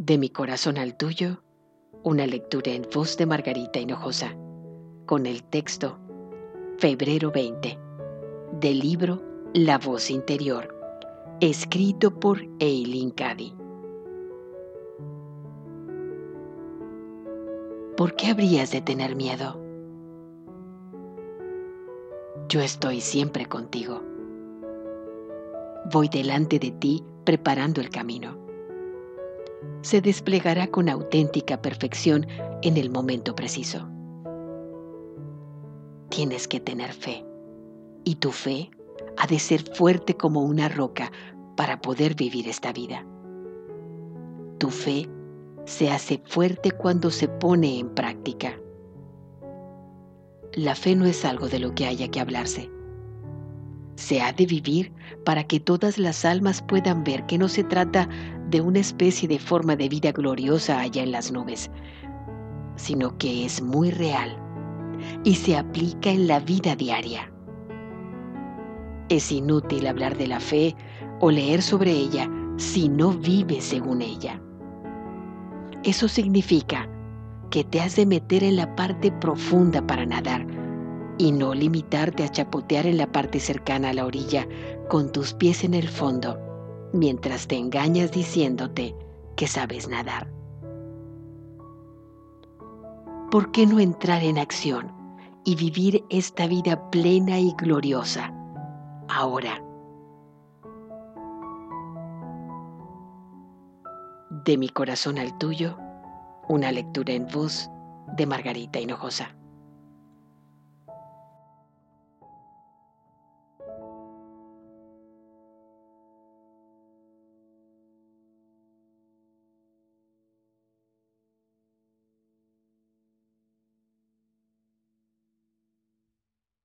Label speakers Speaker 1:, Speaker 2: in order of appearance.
Speaker 1: De mi corazón al tuyo, una lectura en voz de Margarita Hinojosa, con el texto Febrero 20, del libro La voz interior, escrito por Eileen Cady. ¿Por qué habrías de tener miedo? Yo estoy siempre contigo. Voy delante de ti preparando el camino se desplegará con auténtica perfección en el momento preciso. Tienes que tener fe y tu fe ha de ser fuerte como una roca para poder vivir esta vida. Tu fe se hace fuerte cuando se pone en práctica. La fe no es algo de lo que haya que hablarse. Se ha de vivir para que todas las almas puedan ver que no se trata de una especie de forma de vida gloriosa allá en las nubes, sino que es muy real y se aplica en la vida diaria. Es inútil hablar de la fe o leer sobre ella si no vives según ella. Eso significa que te has de meter en la parte profunda para nadar y no limitarte a chapotear en la parte cercana a la orilla con tus pies en el fondo mientras te engañas diciéndote que sabes nadar. ¿Por qué no entrar en acción y vivir esta vida plena y gloriosa ahora? De mi corazón al tuyo, una lectura en voz de Margarita Hinojosa.